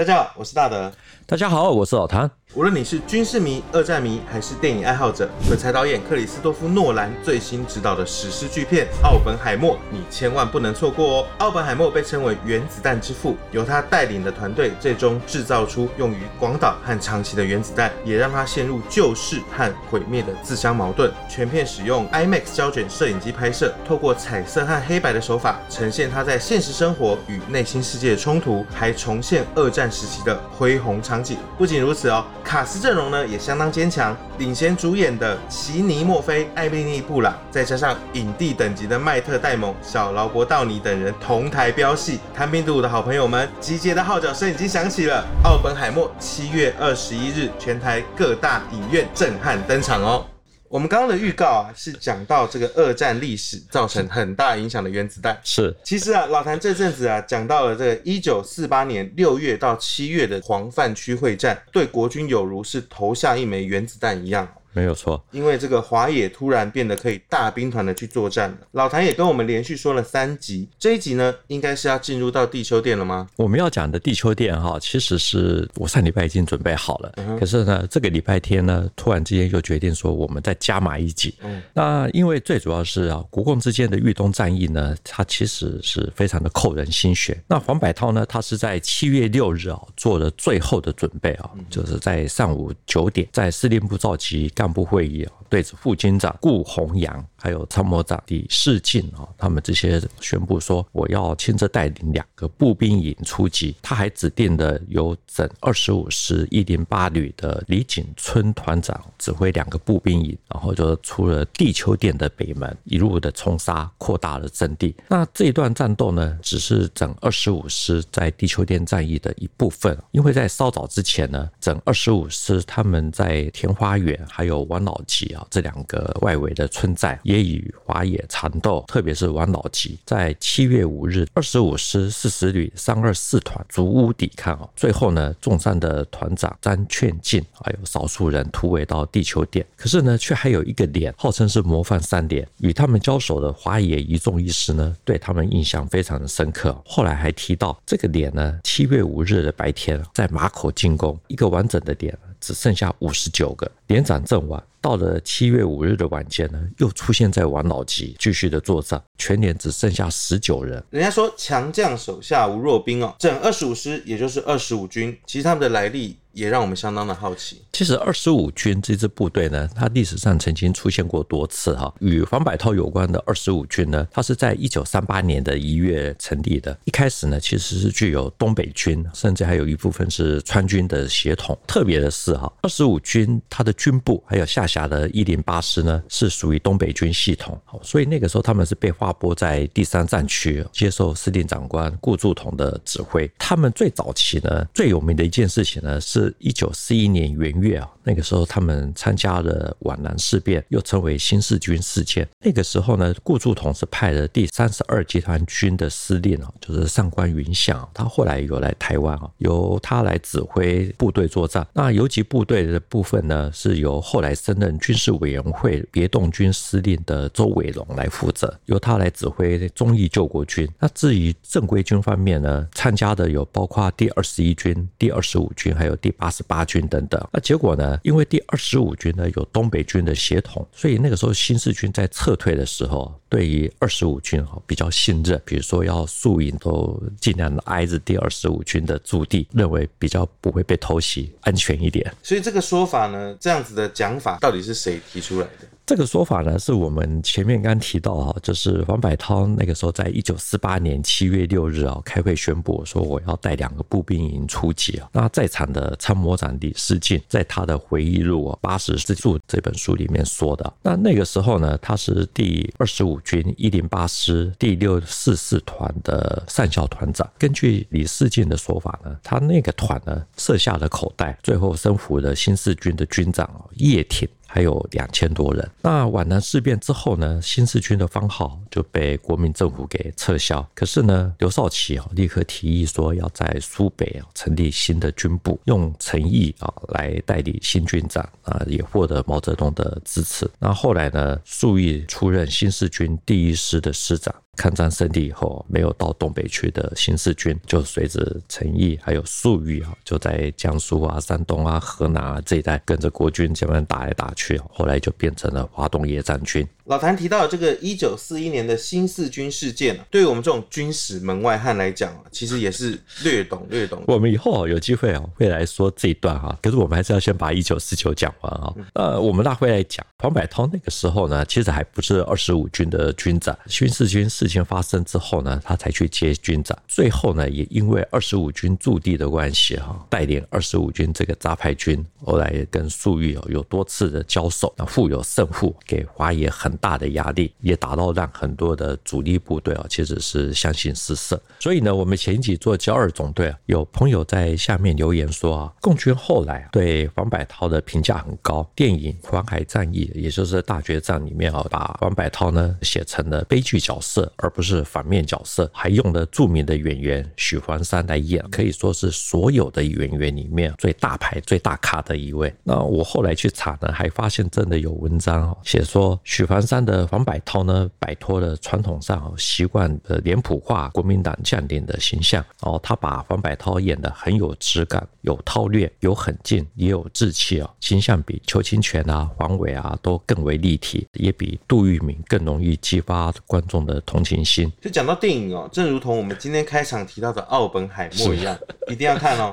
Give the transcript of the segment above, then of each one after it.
大家好，我是大德。大家好，我是老谭。无论你是军事迷、二战迷，还是电影爱好者，鬼才导演克里斯多夫·诺兰最新执导的史诗巨片《奥本海默》，你千万不能错过哦！奥本海默被称为原子弹之父，由他带领的团队最终制造出用于广岛和长崎的原子弹，也让他陷入救世和毁灭的自相矛盾。全片使用 IMAX 胶卷摄影机拍摄，透过彩色和黑白的手法，呈现他在现实生活与内心世界的冲突，还重现二战时期的恢宏场景。不仅如此哦。卡斯阵容呢也相当坚强，领衔主演的奇尼墨菲、艾米丽布朗，再加上影帝等级的麦特戴蒙、小劳勃道尼等人同台飙戏，贪兵毒的好朋友们集结的号角声已经响起了。奥本海默七月二十一日全台各大影院震撼登场哦。我们刚刚的预告啊，是讲到这个二战历史造成很大影响的原子弹。是，其实啊，老谭这阵子啊，讲到了这个一九四八年六月到七月的黄泛区会战，对国军有如是投下一枚原子弹一样。没有错，因为这个华野突然变得可以大兵团的去作战了。老谭也跟我们连续说了三集，这一集呢，应该是要进入到地球殿了吗？我们要讲的地球殿哈，其实是我上礼拜已经准备好了，嗯、可是呢，这个礼拜天呢，突然之间就决定说我们再加码一集。嗯，那因为最主要是啊，国共之间的豫东战役呢，它其实是非常的扣人心弦。那黄百韬呢，他是在七月六日啊，做了最后的准备啊，就是在上午九点，在司令部召集。干部会议，对着副军长顾宏洋，还有参谋长李世进啊，他们这些宣布说，我要亲自带领两个步兵营出击。他还指定的由整二十五师一零八旅的李景春团长指挥两个步兵营，然后就出了地球殿的北门，一路的冲杀，扩大了阵地。那这一段战斗呢，只是整二十五师在地球殿战役的一部分，因为在稍早之前呢，整二十五师他们在田花园还有王老吉啊这两个外围的村寨。也与华野缠斗，特别是王老吉，在七月五日，二十五师四十旅三二四团逐屋抵抗，最后呢，重伤的团长张劝进还有少数人突围到地球点，可是呢，却还有一个连，号称是模范三连，与他们交手的华野一中一师呢，对他们印象非常的深刻。后来还提到这个连呢，七月五日的白天在马口进攻，一个完整的点只剩下五十九个，连长阵亡。到了七月五日的晚间呢，又出现在王老吉，继续的作战，全连只剩下十九人。人家说强将手下无弱兵哦，整二十五师也就是二十五军，其实他们的来历。也让我们相当的好奇。其实二十五军这支部队呢，它历史上曾经出现过多次哈。与黄百韬有关的二十五军呢，它是在一九三八年的一月成立的。一开始呢，其实是具有东北军，甚至还有一部分是川军的血统。特别的是哈，二十五军它的军部还有下辖的一零八师呢，是属于东北军系统。所以那个时候他们是被划拨在第三战区，接受司令长官顾祝同的指挥。他们最早期呢，最有名的一件事情呢是。是一九四一年元月啊，那个时候他们参加了皖南事变，又称为新四军事件。那个时候呢，顾祝同是派了第三十二集团军的司令啊，就是上官云相，他后来有来台湾啊，由他来指挥部队作战。那游击部队的部分呢，是由后来升任军事委员会别动军司令的周伟龙来负责，由他来指挥忠义救国军。那至于正规军方面呢，参加的有包括第二十一军、第二十五军，还有第八十八军等等，那结果呢？因为第二十五军呢有东北军的协同，所以那个时候新四军在撤退的时候，对于二十五军哈比较信任，比如说要宿营都尽量的挨着第二十五军的驻地，认为比较不会被偷袭，安全一点。所以这个说法呢，这样子的讲法到底是谁提出来的？这个说法呢，是我们前面刚提到哈，就是黄百韬那个时候在一九四八年七月六日啊开会宣布说我要带两个步兵营出击啊。那在场的参谋长李世进在他的回忆录《八十之处》这本书里面说的。那那个时候呢，他是第二十五军一零八师第六四四团的上校团长。根据李世进的说法呢，他那个团呢设下了口袋，最后生俘了新四军的军长叶挺。还有两千多人。那皖南事变之后呢，新四军的番号就被国民政府给撤销。可是呢，刘少奇啊立刻提议说要在苏北啊成立新的军部，用陈毅啊来代理新军长啊，也获得毛泽东的支持。那后来呢，粟裕出任新四军第一师的师长。抗战胜利以后，没有到东北去的新四军，就随着陈毅还有粟裕啊，就在江苏啊、山东啊、河南啊这一带跟着国军这边打来打去，后来就变成了华东野战军。老谭提到这个一九四一年的新四军事件，对于我们这种军史门外汉来讲啊，其实也是略懂略懂。我们以后有机会啊，会来说这一段哈。可是我们还是要先把一九四九讲完啊。呃，我们那会来讲黄百韬那个时候呢，其实还不是二十五军的军长。新四军事情发生之后呢，他才去接军长。最后呢，也因为二十五军驻地的关系哈，带领二十五军这个杂牌军，后来也跟粟裕有多次的交手，那互有胜负，给华野很大的压力，也达到让很多的主力部队啊，其实是相形失色。所以呢，我们前一集做交二总队啊，有朋友在下面留言说啊，共军后来对黄百韬的评价很高。电影《黄海战役》也就是大决战里面啊，把黄百韬呢写成了悲剧角色，而不是反面角色，还用了著名的演员许环山来演，可以说是所有的演员里面最大牌、最大咖的一位。那我后来去查呢，还发现真的有文章写说许环山的。黄百韬呢，摆脱了传统上习惯的脸谱化国民党将领的形象，哦，他把黄百韬演得很有质感，有韬略，有狠劲，也有志气啊，形象比邱清泉啊、黄伟啊都更为立体，也比杜聿明更容易激发观众的同情心。就讲到电影哦，正如同我们今天开场提到的奥本海默一样，一定要看哦。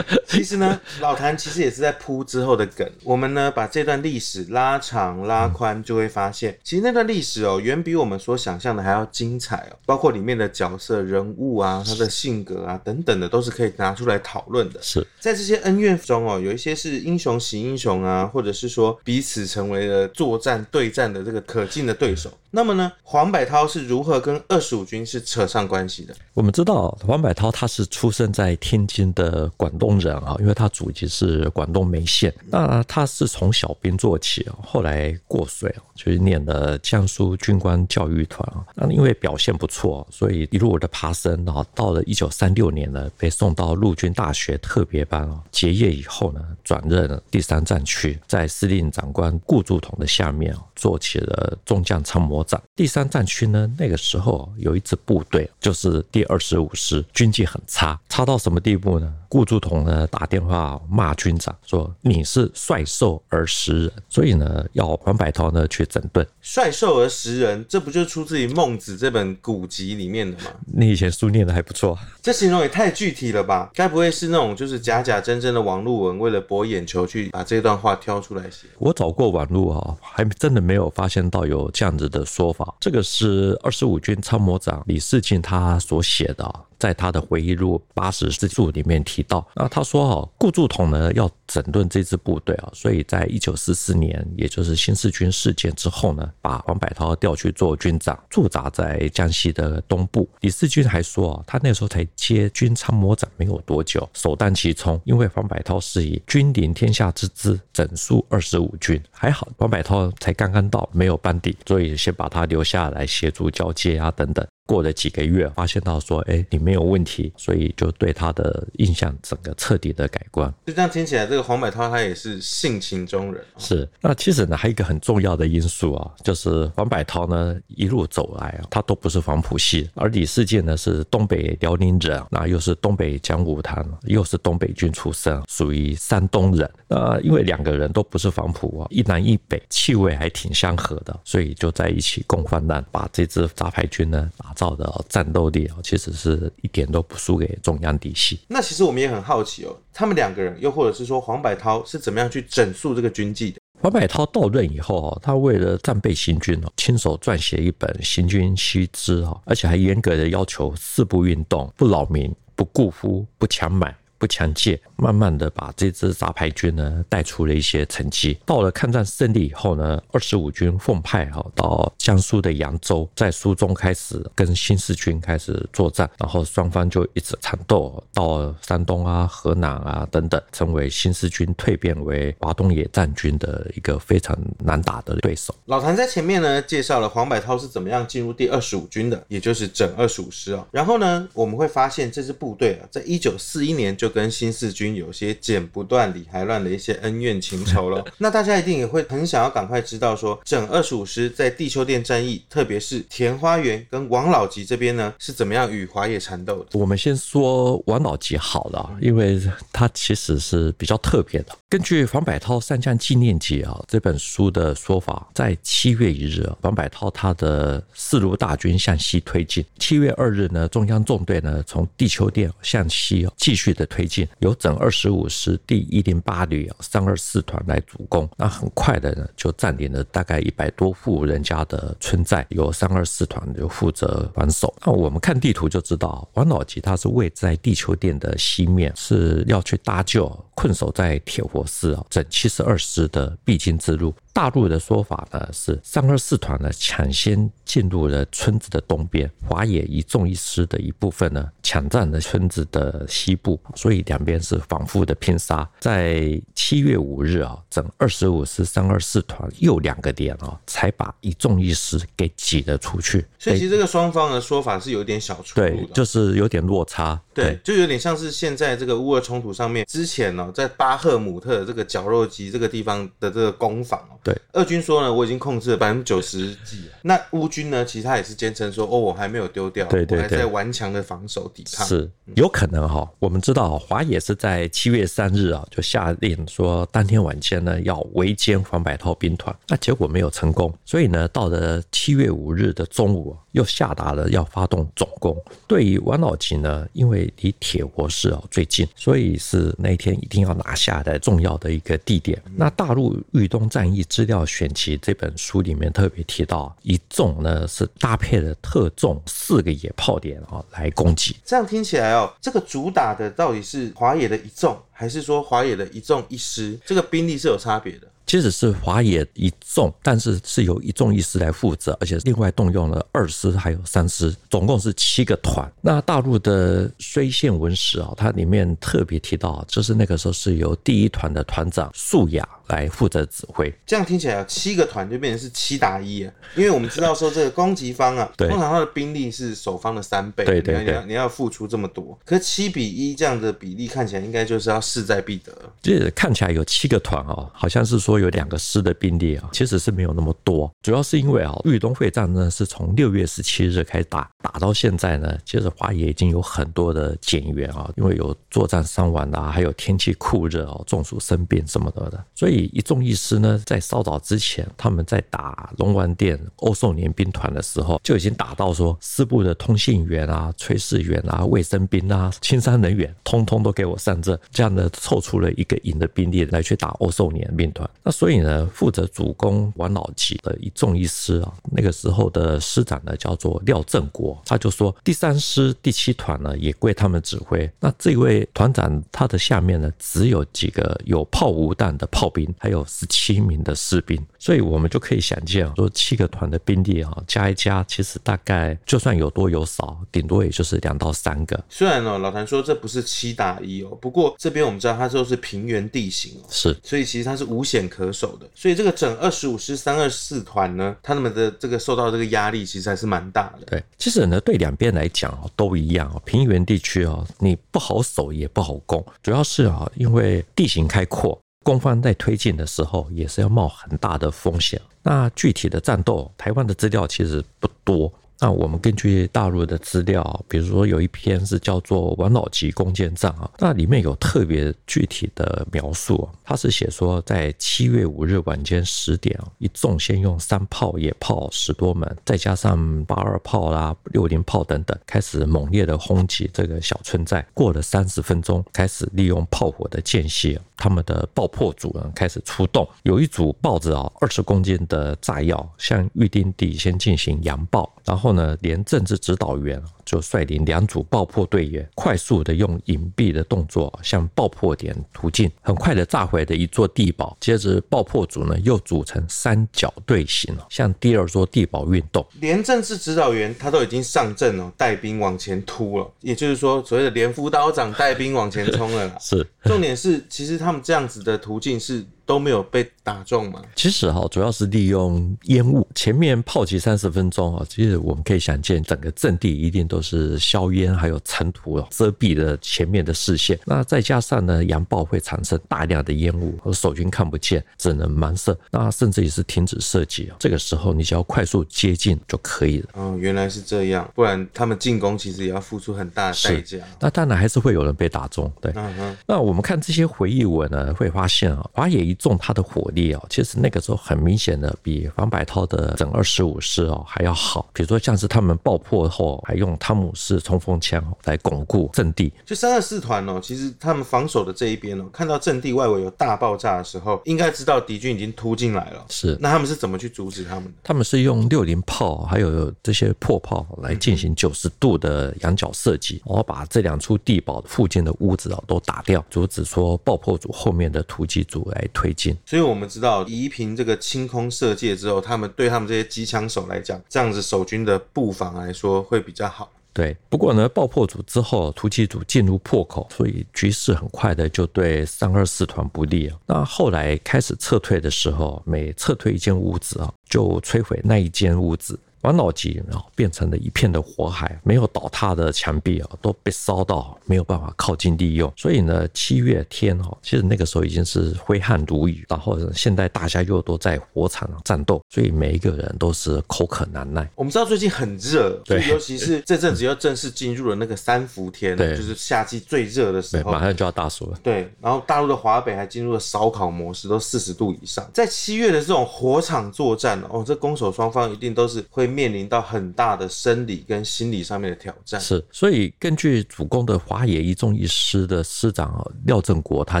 其实呢，老谭其实也是在铺之后的梗，我们呢把这段历史拉长拉宽，就会发现，其实那段历。史哦，远比我们所想象的还要精彩哦，包括里面的角色人物啊，他的性格啊等等的，都是可以拿出来讨论的。是在这些恩怨中哦，有一些是英雄惜英雄啊，或者是说彼此成为了作战对战的这个可敬的对手。那么呢，黄百韬是如何跟二十五军是扯上关系的？我们知道黄百韬他是出生在天津的广东人啊，因为他祖籍是广东梅县。那他是从小兵做起啊，后来过水啊，就是念呃江苏军官教育团啊。那因为表现不错，所以一路的爬升啊，到了一九三六年呢，被送到陆军大学特别班啊。结业以后呢，转任第三战区，在司令长官顾祝同的下面啊，做起了中将参谋长。第三战区呢，那个时候有一支部队，就是第二十五师，军纪很差，差到什么地步呢？顾祝同呢打电话骂军长，说你是率兽而食人，所以呢要黄百韬呢去整顿。率兽而食人，这不就出自于《孟子》这本古籍里面的吗？你以前书念的还不错，这形容也太具体了吧？该不会是那种就是假假真真的网络文，为了博眼球去把这段话挑出来写？我找过网络啊，还真的没有发现到有这样子的说法。这个是二十五军参谋长李世进他所写的。在他的回忆录《八十之柱》里面提到，那他说哦，顾祝同呢要整顿这支部队啊，所以在一九四四年，也就是新四军事件之后呢，把黄百韬调去做军长，驻扎在江西的东部。李世军还说啊，他那时候才接军参谋长没有多久，首当其冲，因为黄百韬是以君临天下之姿整肃二十五军，还好黄百韬才刚刚到，没有班底，所以先把他留下来协助交接啊等等。过了几个月，发现到说，哎，你没有问题，所以就对他的印象整个彻底的改观。就这样听起来，这个黄百韬他也是性情中人。是，那其实呢，还有一个很重要的因素啊，就是黄百韬呢一路走来啊，他都不是黄埔系，而李世进呢是东北辽宁人，那又是东北讲武坛，又是东北军出身，属于山东人。那因为两个人都不是黄埔啊，一南一北，气味还挺相合的，所以就在一起共患难，把这支杂牌军呢打造的战斗力哦，其实是一点都不输给中央嫡系。那其实我们也很好奇哦，他们两个人，又或者是说黄百韬是怎么样去整肃这个军纪的？黄百韬到任以后啊，他为了战备行军哦，亲手撰写一本《行军须知》哈，而且还严格的要求四不运动：不扰民、不固夫、不强买。不强借，慢慢的把这支杂牌军呢带出了一些成绩。到了抗战胜利以后呢，二十五军奉派哈到江苏的扬州，在苏中开始跟新四军开始作战，然后双方就一直缠斗，到山东啊、河南啊等等，成为新四军蜕变为华东野战军的一个非常难打的对手。老谭在前面呢介绍了黄百韬是怎么样进入第二十五军的，也就是整二十五师啊。然后呢，我们会发现这支部队啊，在一九四一年就就跟新四军有些剪不断理还乱的一些恩怨情仇了。那大家一定也会很想要赶快知道说，整二十五师在地球店战役，特别是田花园跟王老吉这边呢，是怎么样与华野缠斗的？我们先说王老吉好了，因为他其实是比较特别的。根据黄百韬《三将纪念集》啊这本书的说法，在七月一日，黄百韬他的四路大军向西推进。七月二日呢，中央纵队呢从地球店向西继续的推推进，由整二十五师第一零八旅三二四团来主攻。那很快的呢，就占领了大概一百多户人家的村寨，由三二四团就负责防守。那我们看地图就知道，王老吉他是位在地球殿的西面，是要去搭救困守在铁佛寺啊，整七十二师的必经之路。大陆的说法呢是三二四团呢抢先进入了村子的东边，华野一纵一师的一部分呢抢占了村子的西部，所以两边是反复的拼杀。在七月五日啊，整二十五师三二四团又两个点啊，才把一纵一师给挤了出去。所以其实这个双方的说法是有点小出入的，对，就是有点落差。对，就有点像是现在这个乌俄冲突上面，之前呢在巴赫姆特这个绞肉机这个地方的这个攻防哦。对，俄军说呢，我已经控制了百分之九十几。那乌军呢，其实他也是坚称说，哦，我还没有丢掉，对对对，我还在顽强的防守抵抗。是有可能哈，我们知道华野是在七月三日啊，就下令说，当天晚间呢要围歼黄百韬兵团，那结果没有成功，所以呢，到了七月五日的中午，又下达了要发动总攻。对于王老吉呢，因为离铁活市啊最近，所以是那一天一定要拿下的重要的一个地点。那大陆豫东战役资料选集这本书里面特别提到，一纵呢是搭配了特纵四个野炮点啊来攻击。这样听起来哦，这个主打的到底是华野的一纵，还是说华野的一纵一师？这个兵力是有差别的。即使是华野一纵，但是是由一纵一师来负责，而且另外动用了二师还有三师，总共是七个团。那大陆的睢县文史啊，它里面特别提到，就是那个时候是由第一团的团长素雅来负责指挥。这样听起来，七个团就变成是七打一啊，因为我们知道说这个攻击方啊，通常他的兵力是守方的三倍，对对对，你要你要付出这么多，可是七比一这样的比例看起来应该就是要势在必得。就是看起来有七个团哦，好像是说。有两个师的兵力啊，其实是没有那么多，主要是因为啊，豫东会战呢是从六月十七日开始打，打到现在呢，其实华野已经有很多的减员啊，因为有作战伤亡啊，还有天气酷热哦，中暑生病什么的的，所以一纵一师呢，在稍早之前，他们在打龙王殿欧寿年兵团的时候，就已经打到说，师部的通信员啊、炊事员啊、卫生兵啊、青山人员，通通都给我上阵，这样呢凑出了一个营的兵力来去打欧寿年兵团。那所以呢，负责主攻王老吉的一纵一师啊，那个时候的师长呢叫做廖正国，他就说第三师第七团呢也归他们指挥。那这位团长他的下面呢只有几个有炮无弹的炮兵，还有十七名的士兵，所以我们就可以想见，说七个团的兵力啊加一加，其实大概就算有多有少，顶多也就是两到三个。虽然呢，老谭说这不是七打一哦，不过这边我们知道它就是平原地形哦，是，所以其实它是无险可。可守的，所以这个整二十五师三二四团呢，他们的这个受到这个压力其实还是蛮大的。对，其实呢，对两边来讲哦，都一样哦。平原地区哦，你不好守也不好攻，主要是啊，因为地形开阔，攻方在推进的时候也是要冒很大的风险。那具体的战斗，台湾的资料其实不多。那我们根据大陆的资料，比如说有一篇是叫做《王老吉攻坚战》啊，那里面有特别具体的描述。他是写说，在七月五日晚间十点啊，一纵先用山炮、野炮十多门，再加上八二炮啦、六零炮等等，开始猛烈的轰击这个小村寨。过了三十分钟，开始利用炮火的间隙，他们的爆破组呢开始出动，有一组抱着啊二十公斤的炸药，向预定地先进行扬爆，然后。后呢，连政治指导员就率领两组爆破队员，快速的用隐蔽的动作向爆破点突进，很快的炸毁了一座地堡。接着爆破组呢又组成三角队形，向第二座地堡运动。连政治指导员他都已经上阵了，带兵往前突了，也就是说，所谓的连副刀长带兵往前冲了。是重点是，其实他们这样子的途径是。都没有被打中嘛？其实哈，主要是利用烟雾。前面炮击三十分钟啊，其实我们可以想见，整个阵地一定都是硝烟还有尘土遮蔽了前面的视线。那再加上呢，洋炮会产生大量的烟雾，和守军看不见，只能盲射。那甚至也是停止射击啊。这个时候，你只要快速接近就可以了。哦，原来是这样，不然他们进攻其实也要付出很大的代价。那当然还是会有人被打中。对，嗯哼。那我们看这些回忆文呢，会发现啊，华野一。中他的火力哦，其实那个时候很明显的比黄百韬的整二十五师哦还要好。比如说像是他们爆破后，还用汤姆式冲锋枪来巩固阵地。就三二四团哦，其实他们防守的这一边哦，看到阵地外围有大爆炸的时候，应该知道敌军已经突进来了。是，那他们是怎么去阻止他们的？他们是用六零炮还有这些破炮来进行九十度的仰角射击，然后把这两处地堡附近的屋子啊都打掉，阻止说爆破组后面的突击组来推进。所以我们知道，夷平这个清空射界之后，他们对他们这些机枪手来讲，这样子守军的布防来说会比较好。对，不过呢，爆破组之后，突击组进入破口，所以局势很快的就对三二四团不利啊。那后来开始撤退的时候，每撤退一间屋子啊，就摧毁那一间屋子。王老吉啊，变成了一片的火海，没有倒塌的墙壁啊，都被烧到没有办法靠近利用。所以呢，七月天哈，其实那个时候已经是挥汗如雨，然后现在大家又都在火场战斗，所以每一个人都是口渴难耐。我们知道最近很热，对，尤其是这阵子又正式进入了那个三伏天，对，就是夏季最热的时候，马上就要大暑了。对，然后大陆的华北还进入了烧烤模式，都四十度以上。在七月的这种火场作战哦，这攻守双方一定都是会。面临到很大的生理跟心理上面的挑战，是，所以根据主攻的华野一纵一师的师长廖正国他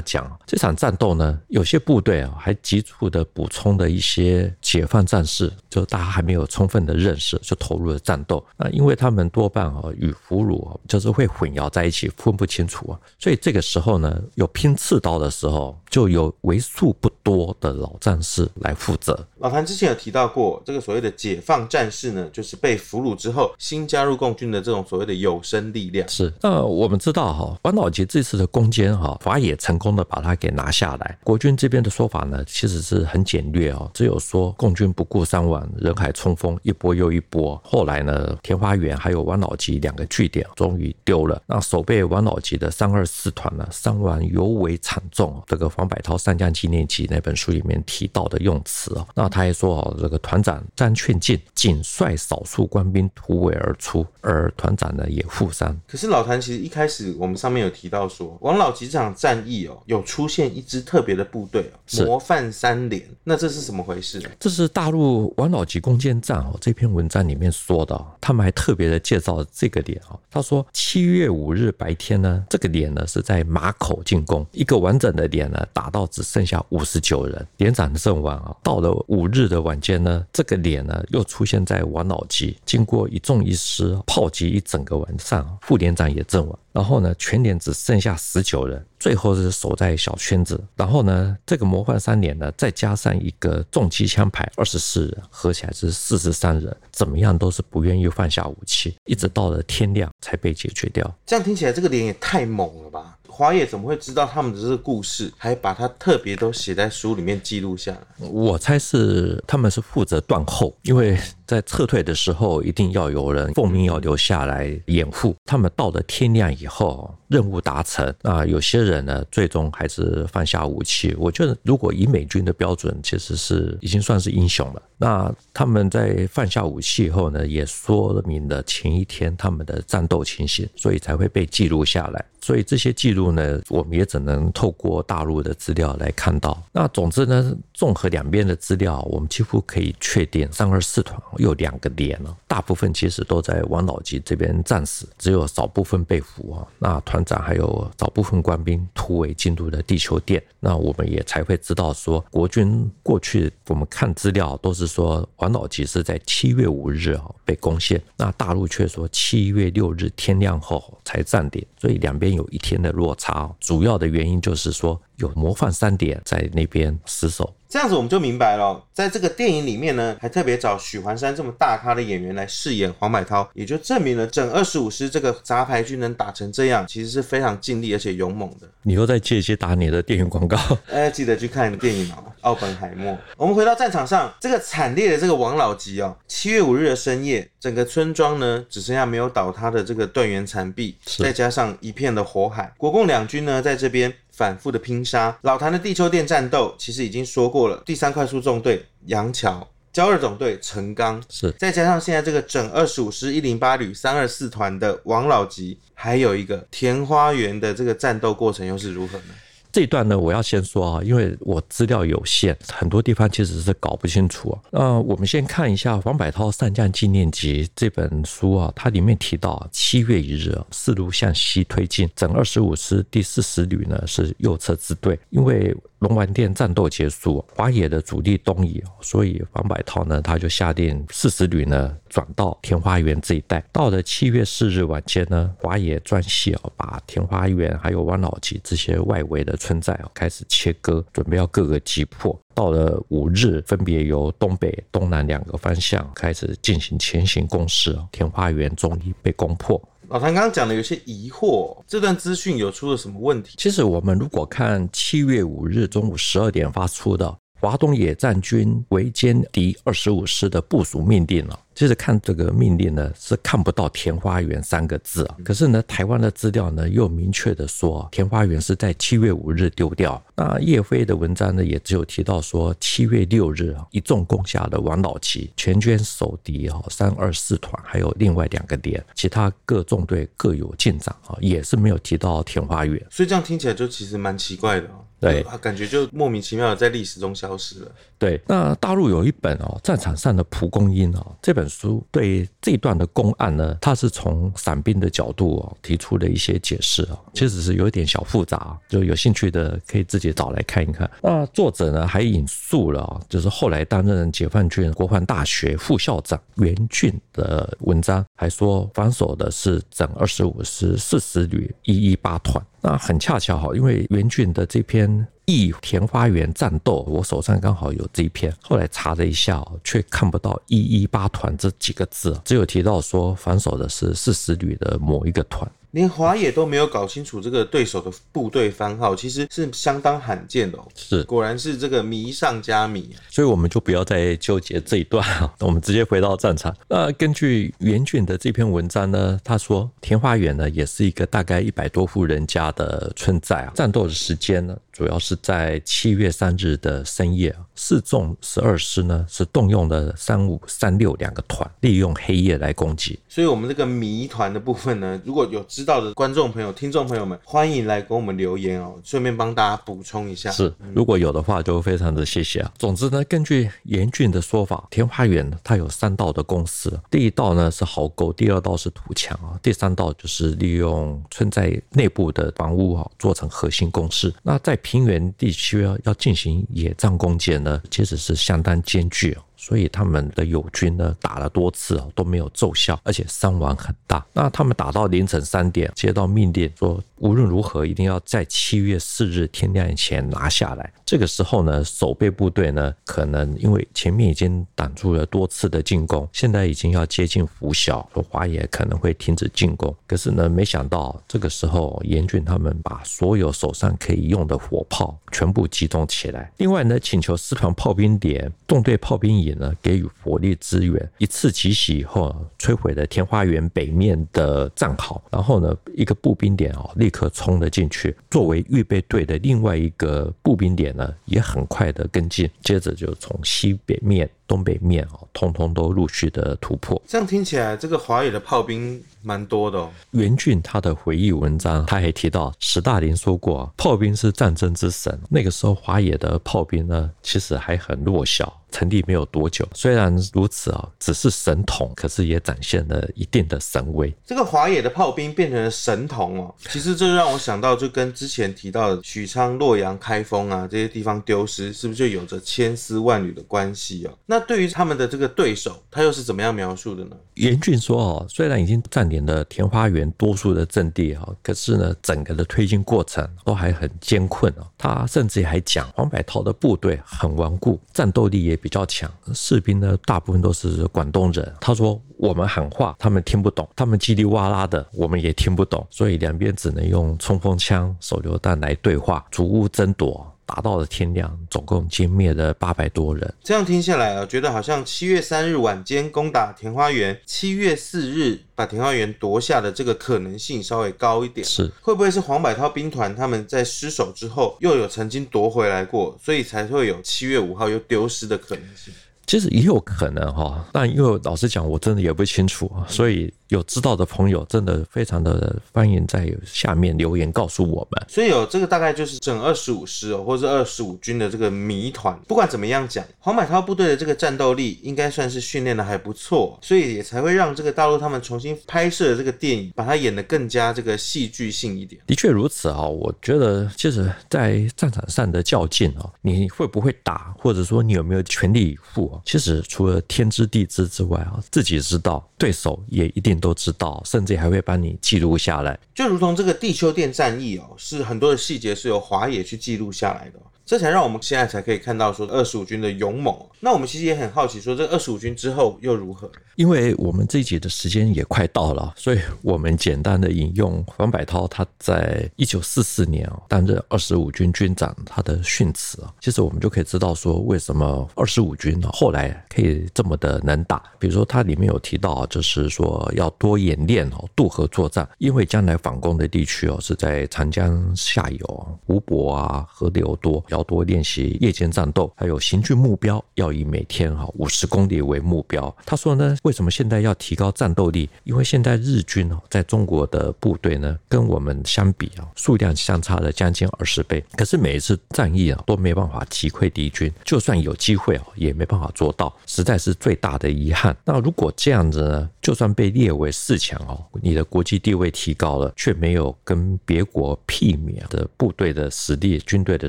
讲，这场战斗呢，有些部队啊还急促的补充的一些解放战士，就大家还没有充分的认识，就投入了战斗。那因为他们多半啊与俘虏就是会混淆在一起，分不清楚啊，所以这个时候呢，有拼刺刀的时候，就有为数不多的老战士来负责。老谭之前有提到过，这个所谓的解放战士是呢，就是被俘虏之后新加入共军的这种所谓的有生力量。是，那我们知道哈，王老吉这次的攻坚哈，华野成功的把他给拿下来。国军这边的说法呢，其实是很简略哦，只有说共军不顾伤亡，人海冲锋，一波又一波。后来呢，天花园还有王老吉两个据点终于丢了。那守备王老吉的三二四团呢，伤亡尤为惨重。这个黄百韬《上将纪念集》那本书里面提到的用词啊，那。他还说：“哦，这个团长张劝进仅率少数官兵突围而出，而团长呢也负伤。可是老谭其实一开始我们上面有提到说，王老吉这场战役哦，有出现一支特别的部队哦，模范三连。那这是怎么回事呢？这是大陆王老吉攻坚战哦这篇文章里面说的，他们还特别的介绍这个点啊。他说七月五日白天呢，这个连呢是在马口进攻，一个完整的连呢打到只剩下五十九人，连长阵亡啊，到了五。五日的晚间呢，这个连呢又出现在王老吉，经过一纵一师炮击一整个晚上，副连长也阵亡。然后呢，全连只剩下十九人，最后是守在小圈子。然后呢，这个模范三连呢，再加上一个重机枪排二十四人，合起来是四十三人，怎么样都是不愿意放下武器，一直到了天亮才被解决掉。这样听起来，这个连也太猛了吧？华野怎么会知道他们的这个故事，还把它特别都写在书里面记录下来？我猜是他们是负责断后，因为在撤退的时候一定要有人奉命要留下来掩护。他们到了天亮以后，任务达成，那有些人呢，最终还是放下武器。我觉得，如果以美军的标准，其实是已经算是英雄了。那他们在放下武器以后呢，也说明了前一天他们的战斗情形，所以才会被记录下来。所以这些记录呢，我们也只能透过大陆的资料来看到。那总之呢，综合两边的资料，我们几乎可以确定，三二四团有两个连了，大部分其实都在王老吉这边战死，只有少部分被俘啊。那团长还有少部分官兵突围进入了地球店，那我们也才会知道说，国军过去我们看资料都是说王老吉是在七月五日啊被攻陷，那大陆却说七月六日天亮后才占点，所以两边有一天的落差。主要的原因就是说。有模范三点在那边死守。这样子我们就明白了，在这个电影里面呢，还特别找许环山这么大咖的演员来饰演黄百韬，也就证明了整二十五师这个杂牌军能打成这样，其实是非常尽力而且勇猛的。你又在借一些打你的电影广告？哎，记得去看电影哦，《奥本海默》。我们回到战场上，这个惨烈的这个王老吉哦，七月五日的深夜，整个村庄呢只剩下没有倒塌的这个断垣残壁，再加上一片的火海，国共两军呢在这边。反复的拼杀，老谭的地丘店战斗其实已经说过了。第三快速纵队杨桥，交二总队陈刚，是再加上现在这个整二十五师一零八旅三二四团的王老吉，还有一个田花园的这个战斗过程又是如何呢？这一段呢，我要先说啊，因为我资料有限，很多地方其实是搞不清楚啊。那我们先看一下《黄百韬上将纪念集》这本书啊，它里面提到，七月一日，四路向西推进，整二十五师第四十旅呢是右侧支队，因为。龙丸殿战斗结束，华野的主力东移，所以王百韬呢，他就下令四十旅呢转到天花园这一带。到了七月四日晚间呢，华野专系啊，把天花园还有王老吉这些外围的村寨啊开始切割，准备要各个击破。到了五日，分别由东北、东南两个方向开始进行前行攻势，天花园终于被攻破。老谭刚刚讲的有些疑惑，这段资讯有出了什么问题？其实我们如果看七月五日中午十二点发出的华东野战军围歼敌二十五师的部署命令了。其实看这个命令呢，是看不到“田花园”三个字啊。可是呢，台湾的资料呢又明确的说，田花园是在七月五日丢掉。那叶飞的文章呢，也只有提到说七月六日啊，一纵攻下的王老吉，全军守敌啊，三二四团还有另外两个连，其他各纵队各有进展啊，也是没有提到田花园。所以这样听起来就其实蛮奇怪的哦。对，感觉就莫名其妙的在历史中消失了。对，那大陆有一本哦，战场上的蒲公英哦，这本。书对这段的公案呢，它是从伞兵的角度哦提出了一些解释哦，其实是有一点小复杂，就有兴趣的可以自己找来看一看。那作者呢还引述了就是后来担任解放军国防大学副校长袁俊的文章，还说防守的是整二十五师四十旅一一八团。那很恰巧哈，因为袁俊的这篇。忆田花园战斗，我手上刚好有这一篇，后来查了一下，却看不到一一八团这几个字，只有提到说防守的是四十旅的某一个团。连华野都没有搞清楚这个对手的部队番号，其实是相当罕见的哦。是，果然是这个迷上加迷。所以我们就不要再纠结这一段啊，我们直接回到战场。那根据袁卷的这篇文章呢，他说田华远呢也是一个大概一百多户人家的村寨啊。战斗的时间呢，主要是在七月三日的深夜啊。四纵十二师呢是动用了三五、三六两个团，利用黑夜来攻击。所以，我们这个谜团的部分呢，如果有知道的观众朋友、听众朋友们，欢迎来给我们留言哦，顺便帮大家补充一下。是，如果有的话，就非常的谢谢啊。总之呢，根据严峻的说法，天花园它有三道的攻势，第一道呢是壕沟，第二道是土墙啊，第三道就是利用村寨内部的房屋啊做成核心攻势。那在平原地区要，要进行野战攻坚呢，其实是相当艰巨哦。所以他们的友军呢打了多次都没有奏效，而且伤亡很大。那他们打到凌晨三点，接到命令说无论如何一定要在七月四日天亮前拿下来。这个时候呢，守备部队呢可能因为前面已经挡住了多次的进攻，现在已经要接近拂晓，说华野可能会停止进攻。可是呢，没想到这个时候严峻他们把所有手上可以用的火炮全部集中起来。另外呢，请求师团炮兵连、纵队炮兵营给予火力支援，一次奇袭以后，摧毁了天花园北面的战壕，然后呢，一个步兵点啊立刻冲了进去，作为预备队的另外一个步兵点呢也很快的跟进，接着就从西北面。东北面啊，通通都陆续的突破。这样听起来，这个华野的炮兵蛮多的哦。袁俊他的回忆文章，他还提到史大林说过，炮兵是战争之神。那个时候，华野的炮兵呢，其实还很弱小。成立没有多久，虽然如此啊，只是神童，可是也展现了一定的神威。这个华野的炮兵变成了神童哦，其实这让我想到，就跟之前提到的许昌、洛阳、开封啊这些地方丢失，是不是就有着千丝万缕的关系啊？那对于他们的这个对手，他又是怎么样描述的呢？袁俊说哦，虽然已经占领的田花园多数的阵地哈，可是呢，整个的推进过程都还很艰困啊。他甚至还讲黄百韬的部队很顽固，战斗力也比较强，士兵呢大部分都是广东人。他说我们喊话，他们听不懂，他们叽里哇啦的，我们也听不懂，所以两边只能用冲锋枪、手榴弹来对话，逐屋争夺。打到了天亮，总共歼灭了八百多人。这样听下来啊，觉得好像七月三日晚间攻打田花园，七月四日把田花园夺下的这个可能性稍微高一点。是会不会是黄百韬兵团他们在失守之后又有曾经夺回来过，所以才会有七月五号又丢失的可能性？其实也有可能哈，但因为老实讲，我真的也不清楚，所以。有知道的朋友，真的非常的欢迎在下面留言告诉我们。所以有这个大概就是整二十五师哦，或者是二十五军的这个谜团。不管怎么样讲，黄百韬部队的这个战斗力应该算是训练的还不错，所以也才会让这个大陆他们重新拍摄这个电影，把它演得更加这个戏剧性一点。的确如此啊，我觉得其实，在战场上的较劲啊，你会不会打，或者说你有没有全力以赴啊，其实除了天知地知之外啊，自己知道，对手也一定。都知道，甚至还会帮你记录下来，就如同这个地球殿战役哦，是很多的细节是由华野去记录下来的。这才让我们现在才可以看到说二十五军的勇猛。那我们其实也很好奇，说这二十五军之后又如何？因为我们这一集的时间也快到了，所以我们简单的引用黄百韬他在一九四四年啊担任二十五军军长他的训词啊，其实我们就可以知道说为什么二十五军呢后来可以这么的能打。比如说它里面有提到，就是说要多演练哦渡河作战，因为将来反攻的地区哦是在长江下游，湖泊啊河流多。要多练习夜间战斗，还有行军目标要以每天哈五十公里为目标。他说呢，为什么现在要提高战斗力？因为现在日军哦，在中国的部队呢，跟我们相比啊，数量相差了将近二十倍。可是每一次战役啊，都没办法击溃敌军，就算有机会啊，也没办法做到，实在是最大的遗憾。那如果这样子呢，就算被列为四强哦，你的国际地位提高了，却没有跟别国媲美的部队的实力、军队的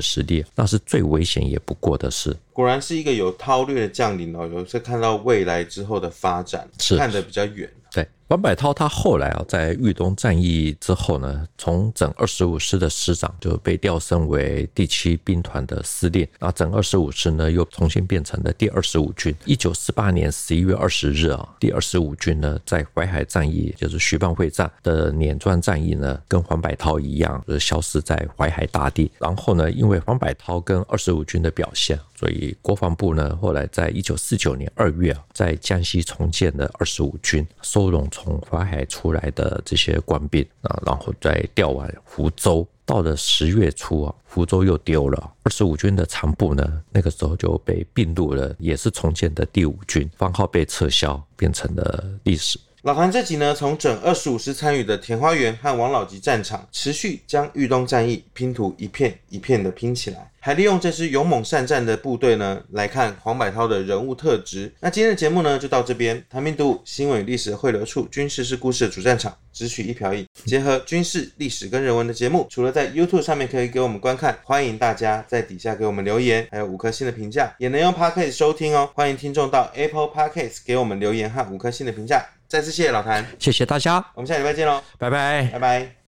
实力。那是最危险也不过的事。果然是一个有韬略的将领哦，有在看到未来之后的发展，看得比较远。对。黄百韬他后来啊，在豫东战役之后呢，从整二十五师的师长就被调升为第七兵团的司令，那整二十五师呢又重新变成了第二十五军。一九四八年十一月二十日啊，第二十五军呢在淮海战役，就是徐蚌会战的碾砖战役呢，跟黄百韬一样，就消失在淮海大地。然后呢，因为黄百韬跟二十五军的表现，所以国防部呢后来在一九四九年二月，在江西重建了二十五军，收容。从淮海出来的这些官兵啊，然后再调往福州。到了十月初啊，福州又丢了。二十五军的残部呢，那个时候就被并入了，也是重建的第五军，番号被撤销，变成了历史。老谭这集呢，从整二十五师参与的田花园和王老吉战场，持续将豫东战役拼图一片一片的拼起来，还利用这支勇猛善战的部队呢，来看黄百韬的人物特质。那今天的节目呢，就到这边。谭兵读武，新闻与历史的汇流处，军事是故事的主战场，只取一瓢饮，结合军事、历史跟人文的节目，除了在 YouTube 上面可以给我们观看，欢迎大家在底下给我们留言，还有五颗星的评价，也能用 Podcast 收听哦。欢迎听众到 Apple Podcast 给我们留言和五颗星的评价。再次谢谢老谭，谢谢大家，我们下礼拜见喽，拜拜，拜拜。